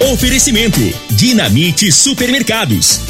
Oferecimento: Dinamite Supermercados,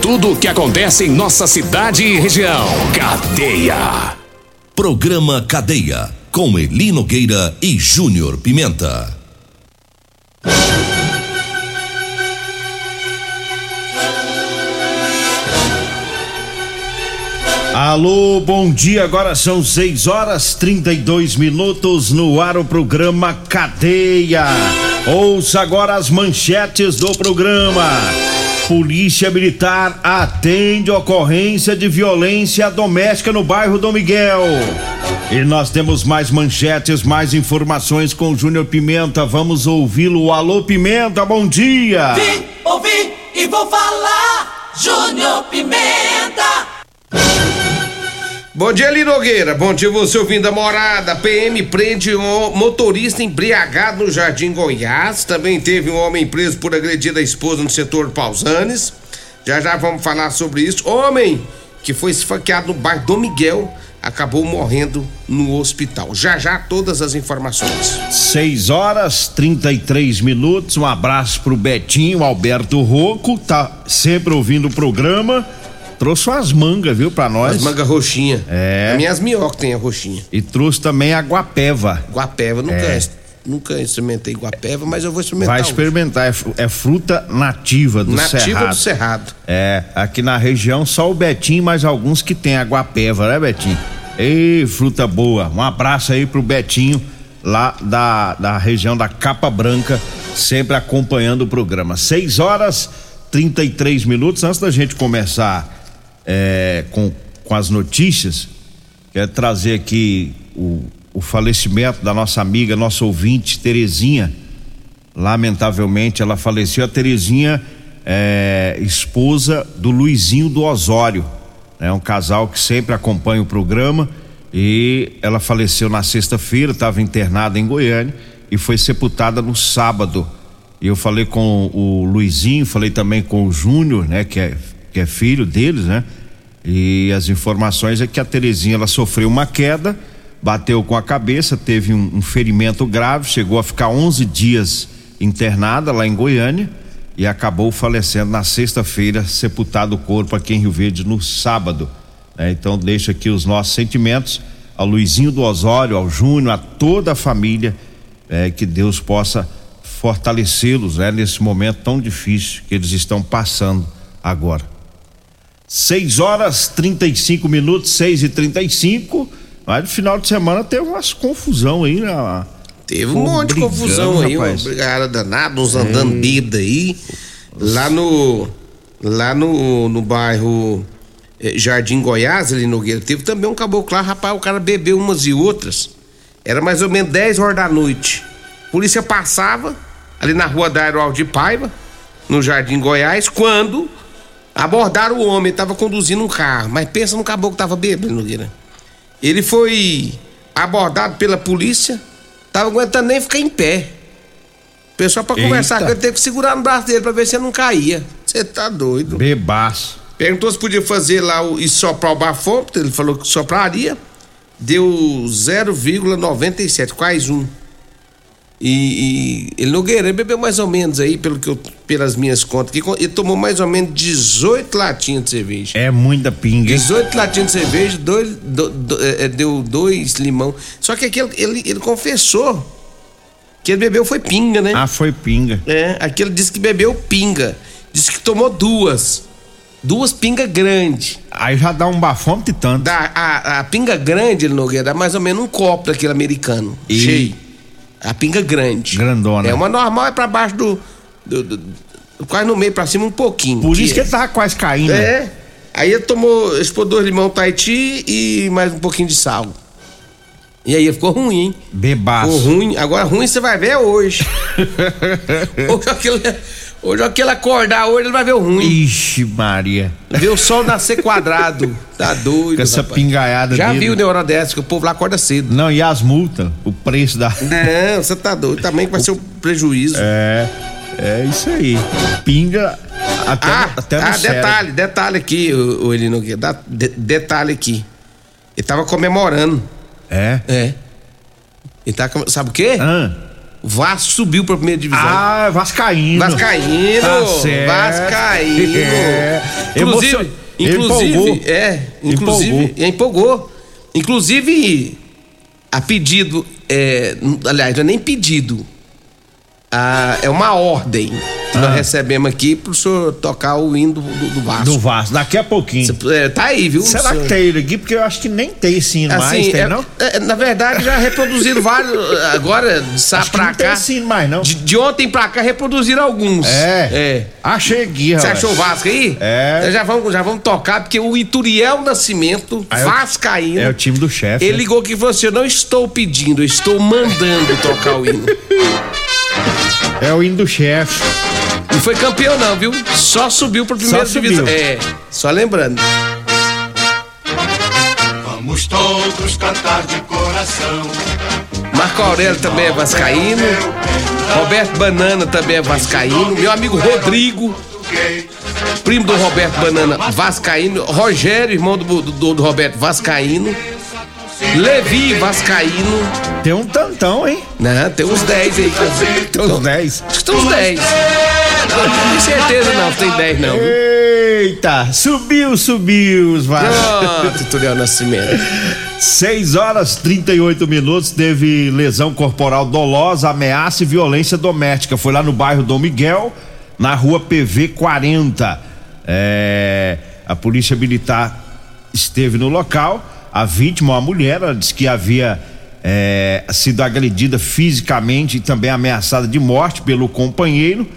Tudo o que acontece em nossa cidade e região. Cadeia. Programa Cadeia. Com Eli Nogueira e Júnior Pimenta. Alô, bom dia. Agora são 6 horas 32 minutos no ar o programa Cadeia. Ouça agora as manchetes do programa. Polícia Militar atende ocorrência de violência doméstica no bairro Dom Miguel. E nós temos mais manchetes, mais informações com Júnior Pimenta. Vamos ouvi-lo. Alô, Pimenta, bom dia. Vim, ouvi e vou falar. Júnior Pimenta. Bom dia, Linogueira. Bom dia, você ouvindo a morada. PM prende um motorista embriagado no Jardim Goiás. Também teve um homem preso por agredir a esposa no setor Pausanes. Já já vamos falar sobre isso. Homem que foi esfaqueado no bairro Dom Miguel acabou morrendo no hospital. Já já todas as informações. 6 horas 33 minutos. Um abraço pro Betinho, Alberto Rocco, tá sempre ouvindo o programa. Trouxe umas mangas, viu, pra nós. As mangas roxinha. É. A minhas minhocas tem a roxinha. E trouxe também a guapeva. Guapeva, nunca, É. nunca experimentei guapeva, mas eu vou experimentar. Vai hoje. experimentar, é fru- é fruta nativa do Nativa Cerrado. do Cerrado. É, aqui na região só o Betinho, mas alguns que tem a guapeva, né, Betinho? Ei, fruta boa. Um abraço aí pro Betinho, lá da, da região da Capa Branca, sempre acompanhando o programa. 6 horas 33 minutos. Antes da gente começar é, com, com as notícias, quero trazer aqui o, o falecimento da nossa amiga, nossa ouvinte, Terezinha. Lamentavelmente, ela faleceu. A Terezinha é esposa do Luizinho do Osório. É um casal que sempre acompanha o programa e ela faleceu na sexta-feira, estava internada em Goiânia e foi sepultada no sábado. Eu falei com o Luizinho, falei também com o Júnior, né, que é, que é filho deles, né? E as informações é que a Terezinha ela sofreu uma queda, bateu com a cabeça, teve um, um ferimento grave, chegou a ficar 11 dias internada lá em Goiânia e acabou falecendo na sexta-feira, sepultado o corpo aqui em Rio Verde no sábado. né? Então deixo aqui os nossos sentimentos ao Luizinho do Osório, ao Júnior, a toda a família, eh, que Deus possa fortalecê-los né, nesse momento tão difícil que eles estão passando agora. 6 horas 35 minutos, 6 e 35 Mas no final de semana teve umas confusão aí, né? Teve um monte de confusão aí, uma rapaz. brigada danada, uns andando bida aí. Lá no. Lá no, no bairro eh, Jardim Goiás, ali no Nogueira, teve também um caboclo lá, rapaz, o cara bebeu umas e outras. Era mais ou menos 10 horas da noite. Polícia passava ali na rua da Aeroaldi Paiva, no Jardim Goiás, quando abordaram o homem, ele tava conduzindo um carro. Mas pensa no caboclo que tava bêbado, Nogueira. Ele foi abordado pela polícia, tava aguentando nem ficar em pé. O pessoal pra Eita. conversar com ele teve que segurar no braço dele pra ver se ele não caía. Você tá doido. Bebaço. Perguntou se podia fazer lá o, e soprar o bafômetro, ele falou que sopraria. Deu 0,97, quase um. E, e ele Nogueira ele bebeu mais ou menos aí, pelo que eu, pelas minhas contas, que ele tomou mais ou menos 18 latinhas de cerveja. É muita pinga. hein? 18 latinhas de cerveja, dois, do- do- é, deu dois limão. Só que aquele, ele, ele confessou que ele bebeu foi pinga, né? Ah, foi pinga. É, aquele disse que bebeu pinga. Disse que tomou duas. Duas pinga grande. Aí já dá um bafômetro e tanto. Da, a, a pinga grande, ele Nogueira, dá mais ou menos um copo daquele americano. E- Cheio. A pinga grande. Grandona. É uma normal, é pra baixo do. do- do- quase no meio pra cima um pouquinho. Por isso que é. ele tava quase caindo. né? É. Aí ele tomou, ele pôs dois limão Tahiti e mais um pouquinho de sal. E aí ficou ruim, hein? Bebaço. Ficou ruim. Agora ruim você vai ver é hoje. Hoje, aquele, hoje aquele acordar hoje ele vai ver o ruim. Ixi, Maria. Ver o sol nascer quadrado. Tá doido. Com essa rapaz. pingaiada Já viu de hora dessa que o povo lá acorda cedo. Não, e as multas? O preço da. Não, você tá doido. Também que vai ser um prejuízo. É. É isso aí. Pinga até, ah, até no ah cérebro. detalhe, detalhe aqui, o, o Eli Nogueira. da- de- detalhe aqui. Ele tava comemorando. É. É. Ele tá. Sabe o quê? Ah, O Vasco subiu pra primeira divisão. ah Vascaíno. Vascaíno, Tá certo. Vascaíno. É. Inclusive, Emocion- inclusive, Empolgou. é, inclusive, Empolgou. empolgou. Inclusive, a pedido, é, aliás, não é nem pedido, ah, é uma ordem que nós recebemos aqui pro senhor tocar o hino do, do, Vasco. Do Vasco. Daqui a pouquinho. Cê- é, tá aí, viu? Será senhor? que tem ele aqui? Porque eu acho que nem tem sino mais, Assim, tem é- não? é, na verdade, já reproduziram vários. Agora, de sábado que pra não tem cá. sino mais, não. De, de ontem pra cá reproduziram alguns. É. É. Achei aqui, Você achou o Vasco aí? É. Então Já vamos, já vamos tocar, porque o Ituriel Nascimento, Ah, é Vascaíno. É o time do chefe. Ele né? ligou aqui e falou assim: Eu não estou pedindo, eu estou mandando tocar o hino. É o hino do chefe. Não foi campeão, não, viu? Só subiu Só subiu. divisão. É, só lembrando. Vamos todos cantar de coração. Marco Aurélio também é Vascaíno. Roberto Banana também é Vascaíno. Meu amigo Rodrigo, primo do Roberto Banana, Vascaíno. Rogério, irmão do, do- do Roberto, Vascaíno. Levi, Vascaíno. Tem um tantão, hein? Não, tem uns 10 aí. Tem uns 10. Acho que tem uns 10. Não tenho certeza não, tem 10 não. viu? Eita, subiu, subiu os Vasco. Pronto, Turiel Nascimento. 6 horas 38 minutos, teve lesão corporal dolosa, ameaça e violência doméstica. Foi lá no bairro Dom Miguel, na rua PV 40. É, a polícia militar esteve no local. A vítima, uma mulher, ela disse que havia é, sido agredida fisicamente e também ameaçada de morte pelo companheiro.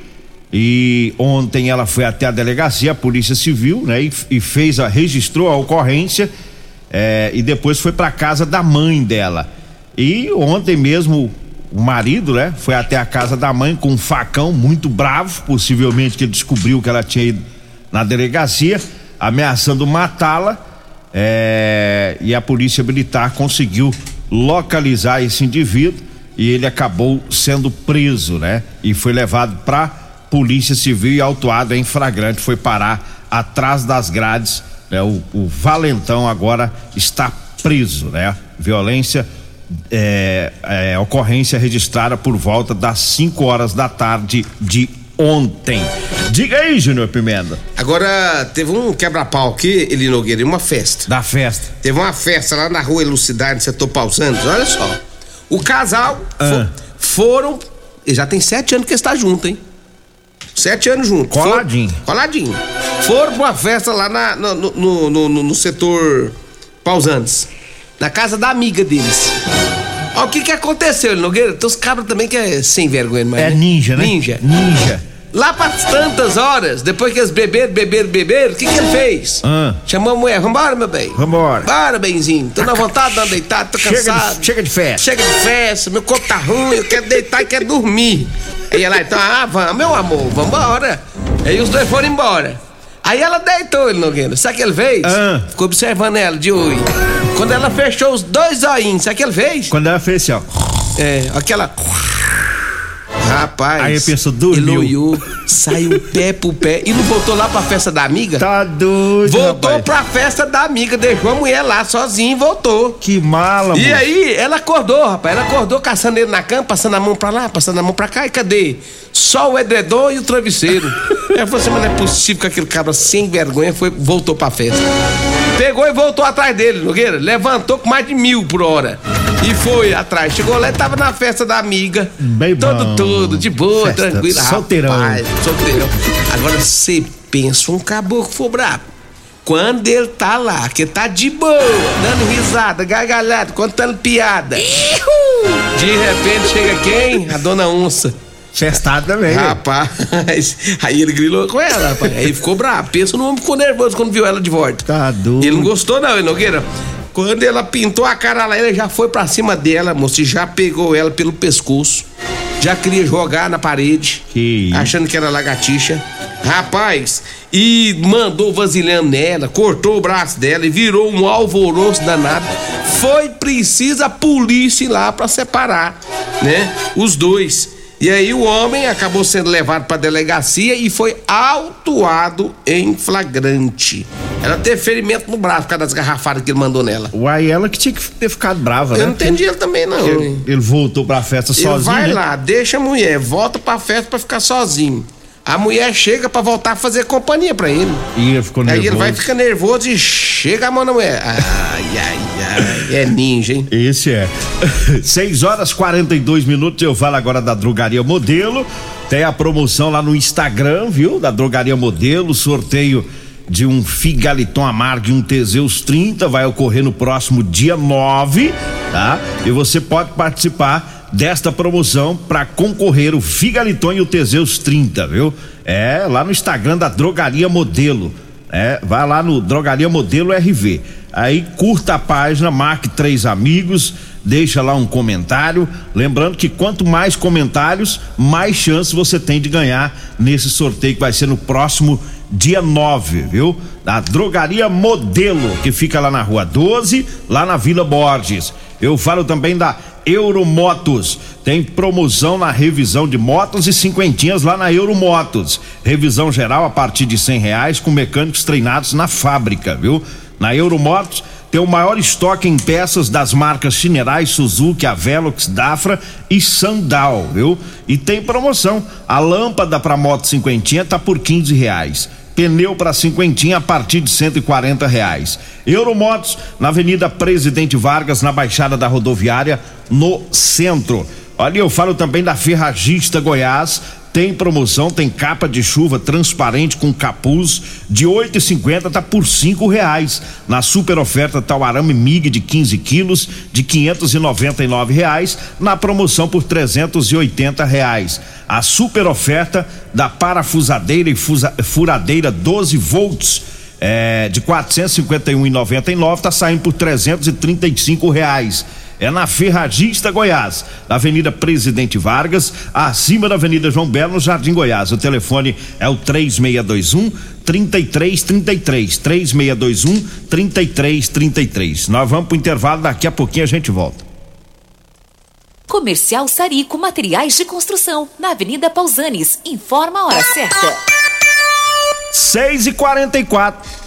E ontem ela foi até a delegacia, a polícia civil, né? E, e fez a registrou a ocorrência é, e depois foi para casa da mãe dela. E ontem mesmo o marido, né? Foi até a casa da mãe com um facão muito bravo, possivelmente que descobriu que ela tinha ido na delegacia, ameaçando matá-la. é, e a polícia militar conseguiu localizar esse indivíduo e ele acabou sendo preso, né? E foi levado para polícia civil e autuado em flagrante, foi parar atrás das grades, né? O, o valentão agora está preso, né? Violência, é, é, ocorrência registrada por volta das 5 horas da tarde de ontem. Diga aí, Júnior Pimenta, Agora, teve um quebra-pau aqui, Eli Nogueira, uma festa. da festa. Teve uma festa lá na rua Elucidade, no setor Pausantes, olha só. O casal Ah. foram. e Já tem sete anos que eles estão juntos, hein? Sete anos juntos. Coladinho. Foram- coladinho. Foram pra uma festa lá na- no, no, no- no- setor Pausantes. Na casa da amiga deles. Ó, o que que aconteceu, Nogueira? Tem os cabras também que é sem vergonha, mas. É ninja, né? Ninja. Ninja. Lá para tantas horas, depois que eles beberam, beberam, beberam, o que, que ele fez? Ah. Chamou a mulher, vambora, meu bem. Vambora. Bora, benzinho. Tô na vontade de deitado, tô Chega cansado. de, chega de festa. Chega de festa, meu corpo tá ruim, eu quero deitar e quero dormir. Aí ela, então, ah, vamos, meu amor, vambora. Aí os dois foram embora. Aí ela deitou ele, Nogueira. Sabe o que ele fez? Ah. Ficou observando ela de olho. Quando ela fechou os dois olhinhos, sabe o que ele fez? Quando ela fez assim, ó. É, aquela. Rapaz. Aí a pessoa dormiu. Ele olhou, saiu pé pro pé e não voltou lá pra festa da amiga? Tá doido, Voltou rapaz. pra festa da amiga, deixou a mulher lá sozinha e voltou. Que mala, E mano. aí, ela acordou, rapaz. Ela acordou caçando ele na cama, passando a mão pra lá, passando a mão pra cá. E cadê? Só o edredom e o travesseiro. Ela falou assim: mas não é possível que aquele cabra sem vergonha foi, voltou pra festa. Pegou e voltou atrás dele, Nogueira. Levantou com mais de mil por hora. E foi atrás. Chegou lá e tava na festa da amiga. Bem todo, bom. todo, de boa, Festa, tranquilo. solteirão. Rapaz, solteirão. Agora você pensa um caboclo for brabo. Quando ele tá lá, que tá de boa, dando risada, gargalhada, contando piada. De repente chega quem? A dona Onça. Festado também. Rapaz, aí ele grilou com ela, rapaz. Aí ficou bravo. Pensa no homem ficou nervoso quando viu ela de volta. Tá doido. Ele não gostou, não, hein, Nogueira. Quando ela pintou a cara lá, ele já foi pra cima dela, moço, e já pegou ela pelo pescoço. Já queria jogar na parede, Que achando que era lagartixa. Rapaz, e mandou vasilhame nela, cortou o braço dela e virou um alvoroço danado. Foi preciso a polícia ir lá pra separar, né? Os dois. E aí o homem acabou sendo levado pra delegacia e foi autuado em flagrante. Ela teve ferimento no braço por causa das garrafadas que ele mandou nela. Uai, ela que tinha que ter ficado brava, né? Eu não entendi ele também, não. Ele, ele voltou pra festa Ele sozinho. vai né? lá, deixa a mulher, volta pra festa pra ficar sozinho. A mulher chega pra voltar a fazer companhia pra ele. E ele ficou Aí nervoso. ele vai ficar nervoso e chega a mão na mulher. Ai, ai, ai. É ninja, hein? Esse é. 6 horas 42 minutos. Eu falo agora da Drogaria Modelo. Tem a promoção lá no Instagram, viu? Da Drogaria Modelo. Sorteio de um Figaliton Amargo e um Teseus 30 vai ocorrer no próximo dia 9, tá? E você pode participar desta promoção para concorrer o Figaliton e o Teseus 30, viu? É, lá no Instagram da Drogaria Modelo. É, vai lá no Drogaria Modelo RV. Aí curta a página, marque três amigos, deixa lá um comentário. Lembrando que quanto mais comentários, mais chance você tem de ganhar nesse sorteio que vai ser no próximo dia 9, viu? Da Drogaria Modelo, que fica lá na rua 12, lá na Vila Borges. Eu falo também da Euromotos. Tem promoção na revisão de motos e cinquentinhas lá na Euromotos. Revisão geral a partir de cem reais com mecânicos treinados na fábrica, viu? Na Euromotos tem o maior estoque em peças das marcas Chinerai, Suzuki, Avelox, Dafra e Sandal, viu? E tem promoção. A lâmpada para moto cinquentinha tá por quinze reais. Pneu para cinquentinha a partir de 140 reais. Euromotos na Avenida Presidente Vargas, na Baixada da Rodoviária, no centro. Olha, eu falo também da Ferragista Goiás. Tem promoção, tem capa de chuva transparente com capuz de 8,50 tá por cinco reais. Na super oferta tá o arame MIG de 15 quilos de 599 reais. Na promoção por 380 reais. A super oferta da parafusadeira e fusa- furadeira 12 volts é, de 451,99 tá saindo por 335 reais. É na Ferragista Goiás, na Avenida Presidente Vargas, acima da Avenida João Belo, no Jardim Goiás. O telefone é o 3621 3333. 3621 3333. Nós vamos pro intervalo, daqui a pouquinho a gente volta. Comercial Sarico Materiais de Construção, na Avenida Pausanes. Informa a hora certa. 6 e 44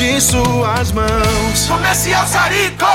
de suas mãos. Comercial Sarico.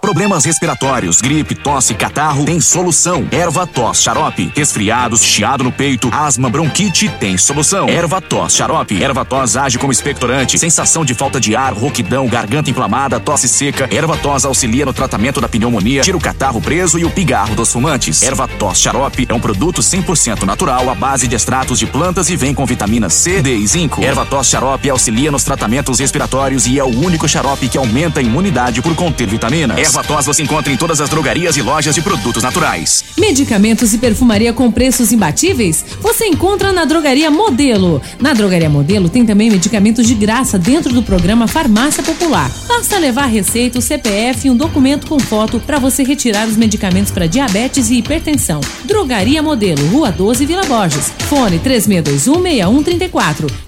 Problemas respiratórios, gripe, tosse, catarro, tem solução. Erva tos, xarope. Resfriados, chiado no peito, asma, bronquite, tem solução. Erva tos, xarope. Erva tos age como expectorante. Sensação de falta de ar, rouquidão, garganta inflamada, tosse seca. Erva tos auxilia no tratamento da pneumonia, tira o catarro preso e o pigarro dos fumantes. Erva tos, xarope é um produto 100% natural à base de extratos de plantas e vem com vitamina C, D e zinco. Erva tos, xarope auxilia nos tratamentos respiratórios e é o único xarope que aumenta a imunidade por conter vitaminas. Erva tos você encontra em todas as drogarias e lojas de produtos naturais. Medicamentos e perfumaria com preços imbatíveis? Você encontra na Drogaria Modelo. Na Drogaria Modelo tem também medicamentos de graça dentro do programa Farmácia Popular. Basta levar receita, o CPF e um documento com foto para você retirar os medicamentos para diabetes e hipertensão. Drogaria Modelo, Rua 12, Vila Borges. Fone 36216134.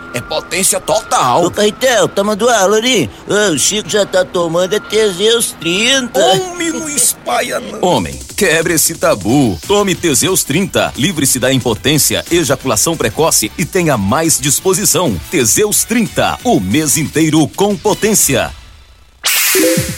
é potência total. Ô, Caetel, toma do aula ali. O Chico já tá tomando é Teseus 30. Homem, não espalha não. Homem, quebre esse tabu. Tome Teseus 30. Livre-se da impotência, ejaculação precoce e tenha mais disposição. Teseus 30. O mês inteiro com potência.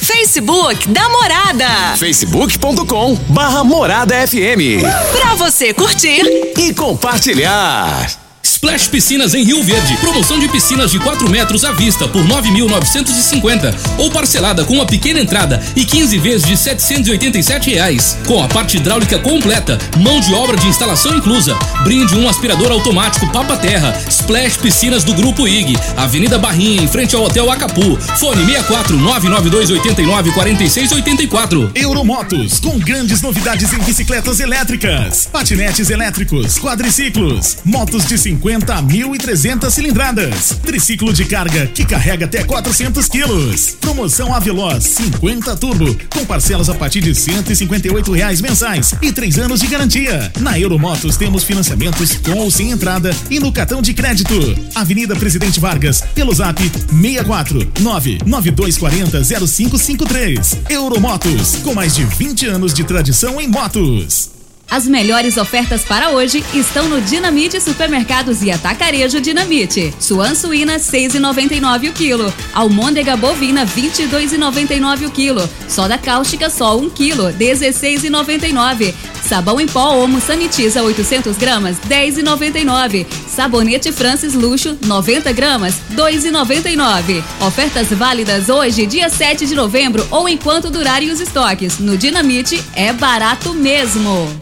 Facebook da Morada. facebook.com barra Morada FM. Pra você curtir e compartilhar. Splash Piscinas em Rio Verde. Promoção de piscinas de 4 metros à vista por 9.950 ou parcelada com uma pequena entrada e 15 vezes de 787 reais. Com a parte hidráulica completa, mão de obra de instalação inclusa. Brinde um aspirador automático Papa Terra. Splash Piscinas do Grupo IG. Avenida Barrinha, em frente ao Hotel Acapu. Fone 64 992 89 46 84. Euromotos, com grandes novidades em bicicletas elétricas, patinetes elétricos, quadriciclos, motos de 50 a 1.300 cilindradas, triciclo de carga que carrega até 400 quilos. Promoção Aveloz 50 Turbo, com parcelas a partir de 158 reais mensais e três anos de garantia. Na Euromotos temos financiamentos com ou sem entrada e no cartão de crédito. Avenida Presidente Vargas, pelo zap 64 99240 0553. Euromotos, com mais de 20 anos de tradição em motos. As melhores ofertas para hoje estão no Dinamite Supermercados e Atacarejo Dinamite. Suan suína 6,99 o quilo. Almôndega bovina 22,99 o quilo. Soda cáustica só 1 quilo 16,99. Sabão em pó Omo Sanitiza 800 gramas 10,99. Sabonete Francis Luxo 90 gramas 2,99. Ofertas válidas hoje dia 7 de novembro ou enquanto durarem os estoques. No Dinamite é barato mesmo.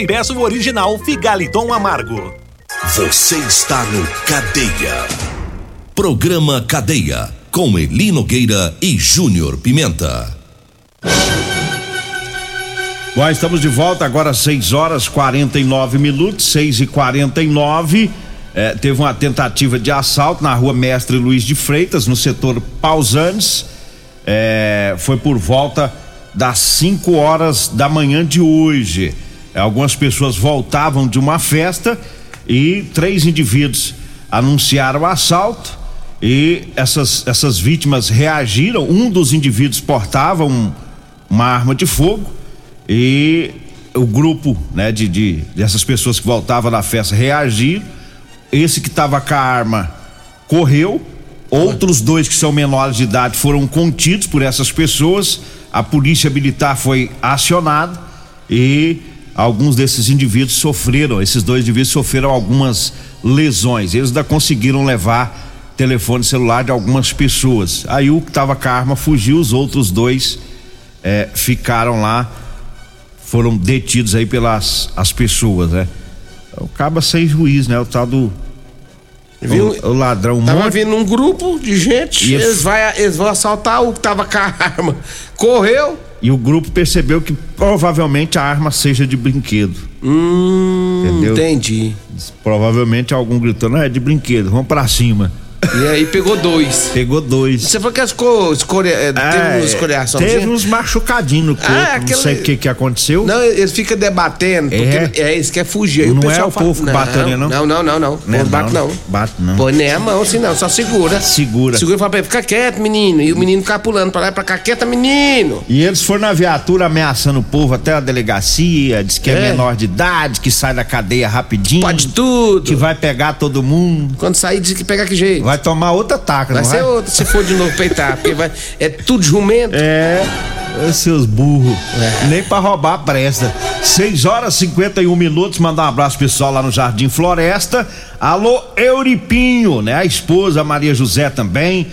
e peça o original Figaliton Amargo. Você está no Cadeia. Programa Cadeia. Com Eli Nogueira e Júnior Pimenta. Bom, estamos de volta agora 6 horas 49 minutos, 6 e 49 é, Teve uma tentativa de assalto na rua Mestre Luiz de Freitas, no setor Pausanes. É, foi por volta das 5 horas da manhã de hoje. Algumas pessoas voltavam de uma festa e três indivíduos anunciaram o assalto e essas, essas vítimas reagiram. Um dos indivíduos portava um, uma arma de fogo e o grupo né, de, de dessas pessoas que voltavam da festa reagiram. Esse que estava com a arma correu. Outros dois que são menores de idade foram contidos por essas pessoas. A polícia militar foi acionada e alguns desses indivíduos sofreram, esses dois indivíduos sofreram algumas lesões. Eles ainda conseguiram levar telefone celular de algumas pessoas. Aí o que estava com a arma fugiu, os outros dois é, ficaram lá, foram detidos aí pelas as pessoas, né? O caba sem juiz, né? O tal do Viu? O, o ladrão Tava vindo um grupo de gente, eles, vai, eles vão assaltar o que tava com a arma. Correu. E o grupo percebeu que provavelmente a arma seja de brinquedo. Hum, Entendeu? entendi. Provavelmente algum gritou, não é de brinquedo, vamos pra cima. E aí pegou dois. Pegou dois. Você falou que ficou escolha, é, teve uma escolhação. Teve uns machucadinhos no corpo, Ah, não aquela- sei o que que aconteceu. Não, eles ficam debatendo, porque É? é, eles querem fugir. Aí Não o é o fala- povo que bate ali, não? Não, não, não, não. Não é Não bate não. Bate não. Põe nem a mão assim não, só segura. Segura. Segura e fala pra ele, fica quieto, menino. E o menino fica pulando pra lá e pra cá, quieta, menino. E eles foram na viatura ameaçando o povo até a delegacia, diz que é, É. menor de idade, que sai da cadeia rapidinho. Pode tudo. Que vai pegar todo mundo. Quando sair, diz que pega que jeito. Vai tomar outra taca, Vai não ser vai? outra se for de novo peitar, porque vai, é tudo jumento. É. Seus burros. Nem pra roubar presta. 6 horas e 51 minutos. Mandar um abraço pessoal lá no Jardim Floresta. Alô, Euripinho, né? A esposa, a Maria José também.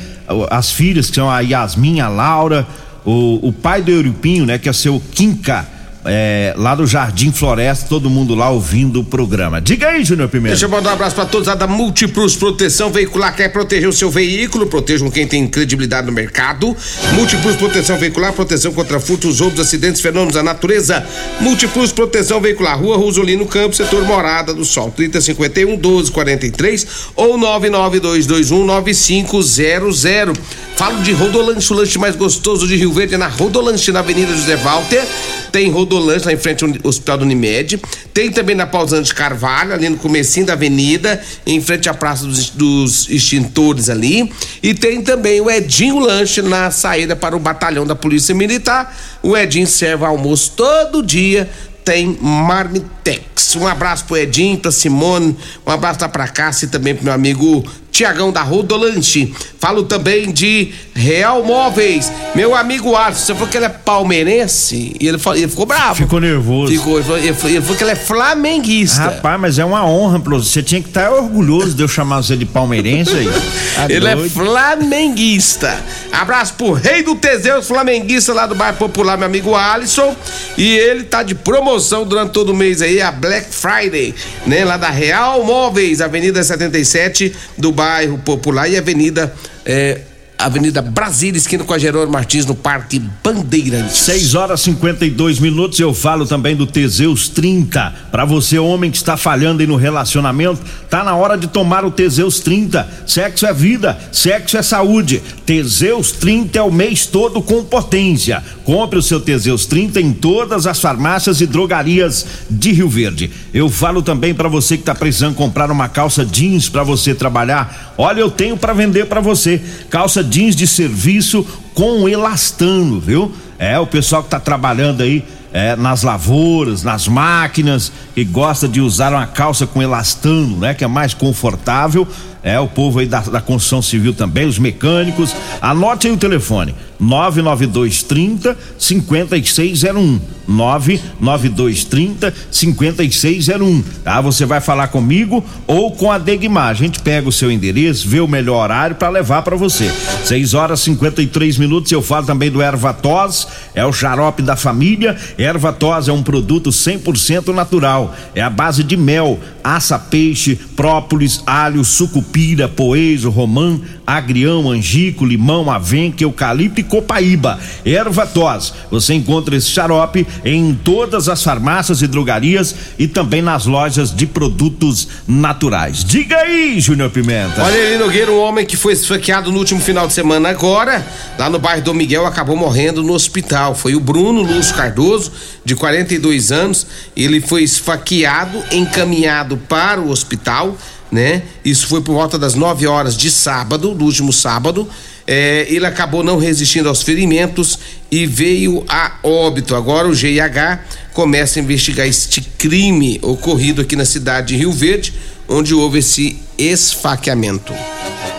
As filhas, que são a Yasmin, a Laura. O, o pai do Euripinho, né? Que é seu Quinca. É, lá do Jardim Floresta, todo mundo lá ouvindo o programa. Diga aí, Júnior Pimenta. Deixa eu mandar um abraço pra todos lá da Multiplus Proteção Veicular. Quer proteger o seu veículo? Protejam quem tem credibilidade no mercado. Multiplus Proteção Veicular, proteção contra furtos, roubos, acidentes, fenômenos da natureza. Multiplus Proteção Veicular, Rua Rosolino Campos, setor Morada do Sol, 3051 1243 ou 99221 9500. Falo de Rodolanche, o lanche mais gostoso de Rio Verde, é na Rodolanche, na Avenida José Walter. Tem Rodolanche lá em frente ao Hospital do Unimed. Tem também na Pausante Carvalho, ali no comecinho da avenida, em frente à Praça dos, dos Extintores ali. E tem também o Edinho Lanche na saída para o batalhão da Polícia Militar. O Edinho serve almoço todo dia tem Marmitex. Um abraço pro Edinho, pra Simone, um abraço lá pra Cássia e também pro meu amigo Tiagão da Rodolanche. Falo também de Real Móveis. Meu amigo Alisson, você falou que ele é palmeirense e ele, falou- ele ficou bravo. Ficou nervoso. Ficou, ele falou, ele falou- que ele é flamenguista. Rapaz, mas é uma honra pra você. Você tinha que estar orgulhoso de eu chamar você de palmeirense aí. Tá Ele é doido? flamenguista. Abraço pro rei do Teseus, flamenguista lá do bairro Popular, meu amigo Alisson. E ele tá de promoção durante todo o mês aí, a Black Friday, né? Lá da Real Móveis, Avenida 77 do bairro Popular e Avenida. É, Avenida Brasília, esquina com a Jerônimo Martins, no Parque Bandeirantes. 6 horas e 52 minutos. Eu falo também do Teseus 30. Pra você, homem que está falhando aí no relacionamento, tá na hora de tomar o Teseus 30. Sexo é vida, sexo é saúde. Teseus 30 é o mês todo com potência. Compre o seu Teseus 30 em todas as farmácias e drogarias de Rio Verde. Eu falo também pra você que tá precisando comprar uma calça jeans pra você trabalhar. Olha, eu tenho pra vender pra você. Calça jeans de serviço com elastano, viu? É, o pessoal que tá trabalhando aí é, nas lavouras, nas máquinas, que gosta de usar uma calça com elastano, né? Que é mais confortável. É, o povo aí da, da construção civil também, os mecânicos. Anote aí o telefone: 99230 5601. 99230 5601. Tá? Você vai falar comigo ou com a Degmar. A gente pega o seu endereço, vê o melhor horário para levar para você. 6 horas e 53 minutos. Eu falo também do Ervatos, é o xarope da família. Ervatos é um produto 100% natural. É a base de mel, aça peixe, própolis, alho, sucupira, poejo, romã, agrião, angico, limão, avenca, eucalipto e copaíba. Ervatos. Você encontra esse xarope em todas as farmácias e drogarias e também nas lojas de produtos naturais. Diga aí, Júnior Pimenta. Olha ali, Nogueira, um homem que foi esfaqueado no último final de semana agora, lá no bairro Dom Miguel, acabou morrendo no hospital. Foi o Bruno Lúcio Cardoso, de 42 anos. Ele foi esfaqueado, encaminhado para o hospital, né? Isso foi por volta das 9 horas de sábado, do último sábado. É, ele acabou não resistindo aos ferimentos e veio a óbito. Agora o GIH começa a investigar este crime ocorrido aqui na cidade de Rio Verde, onde houve esse esfaqueamento.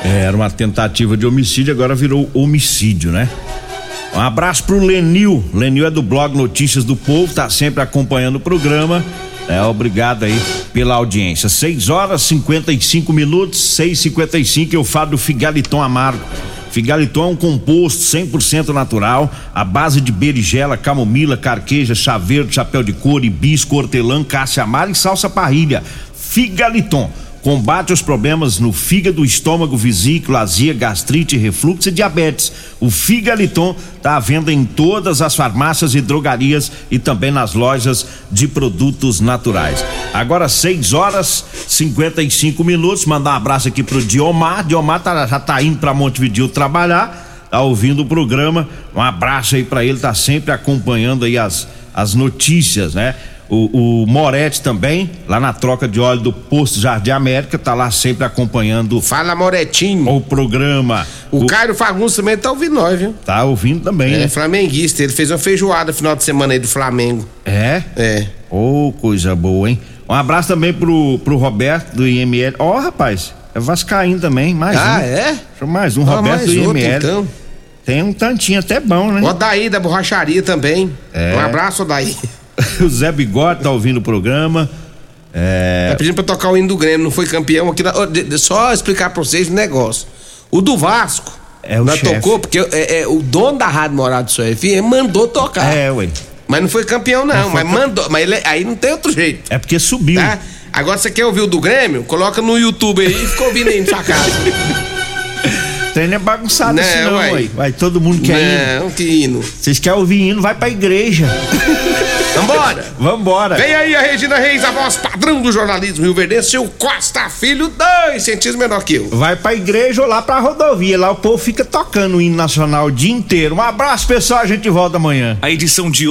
É, Era uma tentativa de homicídio, agora virou homicídio, né? Um abraço pro Lenil. Lenil é do blog Notícias do Povo, tá sempre acompanhando o programa. É, obrigado aí pela audiência. 6 horas 55 minutos, 6:55 eu falo do Figaliton Amargo. Figaliton é um composto 100% natural, à base de berigela, camomila, carqueja, chá verde, chapéu de couro, hibisco, hortelã, cássia amara e salsa parrilha. Figaliton combate os problemas no fígado, estômago, vesícula, azia, gastrite, refluxo e diabetes. O Figaliton está à venda em todas as farmácias e drogarias e também nas lojas de produtos naturais. Agora 6 horas 55 minutos. Mandar um abraço aqui pro Diomar. Diomar tá- já tá indo para Montevideo trabalhar, tá ouvindo o programa. Um abraço aí para ele, tá sempre acompanhando aí as, as notícias, né? O, o Moretti também, lá na troca de óleo do posto Jardim América, tá lá sempre acompanhando. Fala, Moretinho. O programa. O, Cairo Fagundes também tá ouvindo nós, viu? Tá ouvindo também, É, né? flamenguista. Ele fez uma feijoada no final de semana aí do Flamengo. É? É. Ô, coisa boa, hein? Um abraço também pro, pro Roberto do IML. Ó, rapaz, é Vascaíno também, mais Ah, um. é? Mais um, Ah, Roberto mais do outro, IML. então. Tem um tantinho até bom, né? O Odaí da borracharia também. É. Um abraço, Odaí. o Zé Bigode tá ouvindo o programa. É. Tá pedindo pra tocar o hino do Grêmio, não foi campeão aqui. Na... Só explicar pra vocês o negócio. O do Vasco. É o nós chefe. tocou, porque é, é, o dono da Rádio Morado do FM mandou tocar. É, ué. Mas não foi campeão, não. Não foi mas mandou. Mas ele- aí não tem outro jeito. É porque subiu. Tá? Agora você quer ouvir o do Grêmio? Coloca no YouTube aí e fica ouvindo aí na sua casa. Tem não é bagunçado Não, assim não, ué. Vai, todo mundo quer hino. Não, que hino. Vocês querem ouvir hino, vai pra igreja. Vambora! Vambora. Vem aí a Regina Reis, a voz padrão do jornalismo Rio Verdense, o Costa Filho, dois centímetros menor que eu. Vai pra igreja ou lá pra rodovia. Lá o povo fica tocando o hino nacional o dia inteiro. Um abraço, pessoal. A gente volta amanhã. A edição de